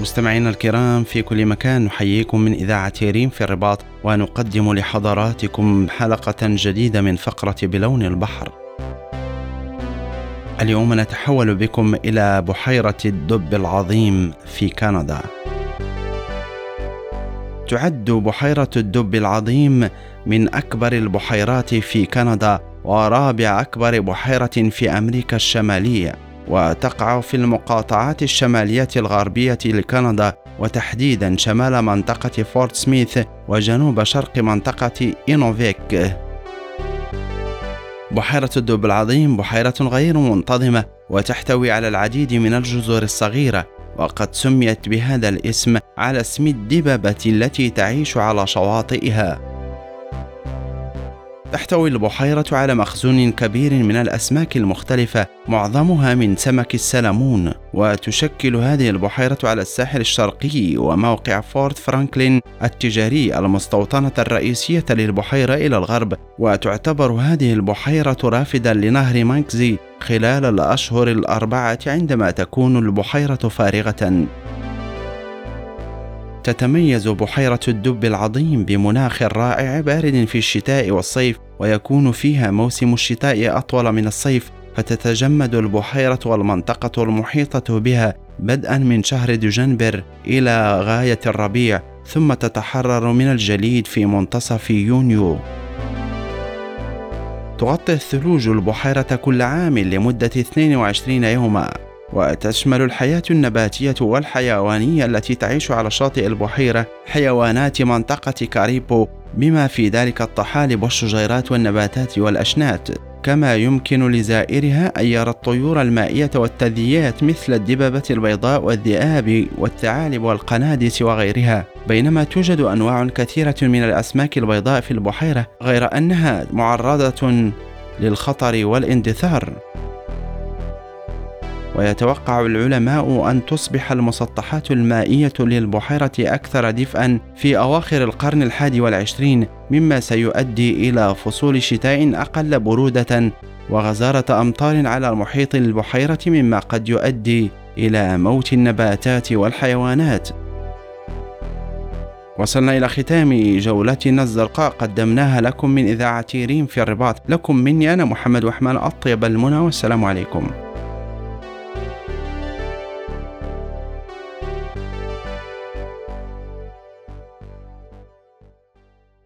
مستمعينا الكرام في كل مكان نحييكم من إذاعة ريم في الرباط ونقدم لحضراتكم حلقة جديدة من فقرة بلون البحر. اليوم نتحول بكم إلى بحيرة الدب العظيم في كندا. تعد بحيرة الدب العظيم من أكبر البحيرات في كندا ورابع أكبر بحيرة في أمريكا الشمالية. وتقع في المقاطعات الشمالية الغربية لكندا وتحديدا شمال منطقة فورت سميث وجنوب شرق منطقة إينوفيك. بحيرة الدب العظيم بحيرة غير منتظمة وتحتوي على العديد من الجزر الصغيرة وقد سميت بهذا الاسم على اسم الدببة التي تعيش على شواطئها. تحتوي البحيرة على مخزون كبير من الأسماك المختلفة معظمها من سمك السلمون. وتشكل هذه البحيرة على الساحل الشرقي وموقع فورت فرانكلين التجاري المستوطنة الرئيسية للبحيرة إلى الغرب. وتعتبر هذه البحيرة رافدا لنهر ماكنزي خلال الأشهر الأربعة عندما تكون البحيرة فارغة. تتميز بحيرة الدب العظيم بمناخ رائع بارد في الشتاء والصيف ويكون فيها موسم الشتاء أطول من الصيف فتتجمد البحيرة والمنطقة المحيطة بها بدءا من شهر دجنبر إلى غاية الربيع ثم تتحرر من الجليد في منتصف يونيو. تغطي الثلوج البحيرة كل عام لمدة 22 يوما. وتشمل الحياة النباتية والحيوانية التي تعيش على شاطئ البحيرة حيوانات منطقة كاريبو بما في ذلك الطحالب والشجيرات والنباتات والأشنات. كما يمكن لزائرها أن يرى الطيور المائية والثدييات مثل الدببة البيضاء والذئاب والثعالب والقنادس وغيرها. بينما توجد أنواع كثيرة من الأسماك البيضاء في البحيرة غير أنها معرضة للخطر والاندثار ويتوقع العلماء أن تصبح المسطحات المائية للبحيرة أكثر دفئا في أواخر القرن الحادي والعشرين مما سيؤدي إلى فصول شتاء أقل برودة وغزارة أمطار على المحيط البحيرة مما قد يؤدي إلى موت النباتات والحيوانات. وصلنا إلى ختام جولتنا الزرقاء قدمناها لكم من إذاعة ريم في الرباط. لكم مني أنا محمد وحمان أطيب المنى والسلام عليكم.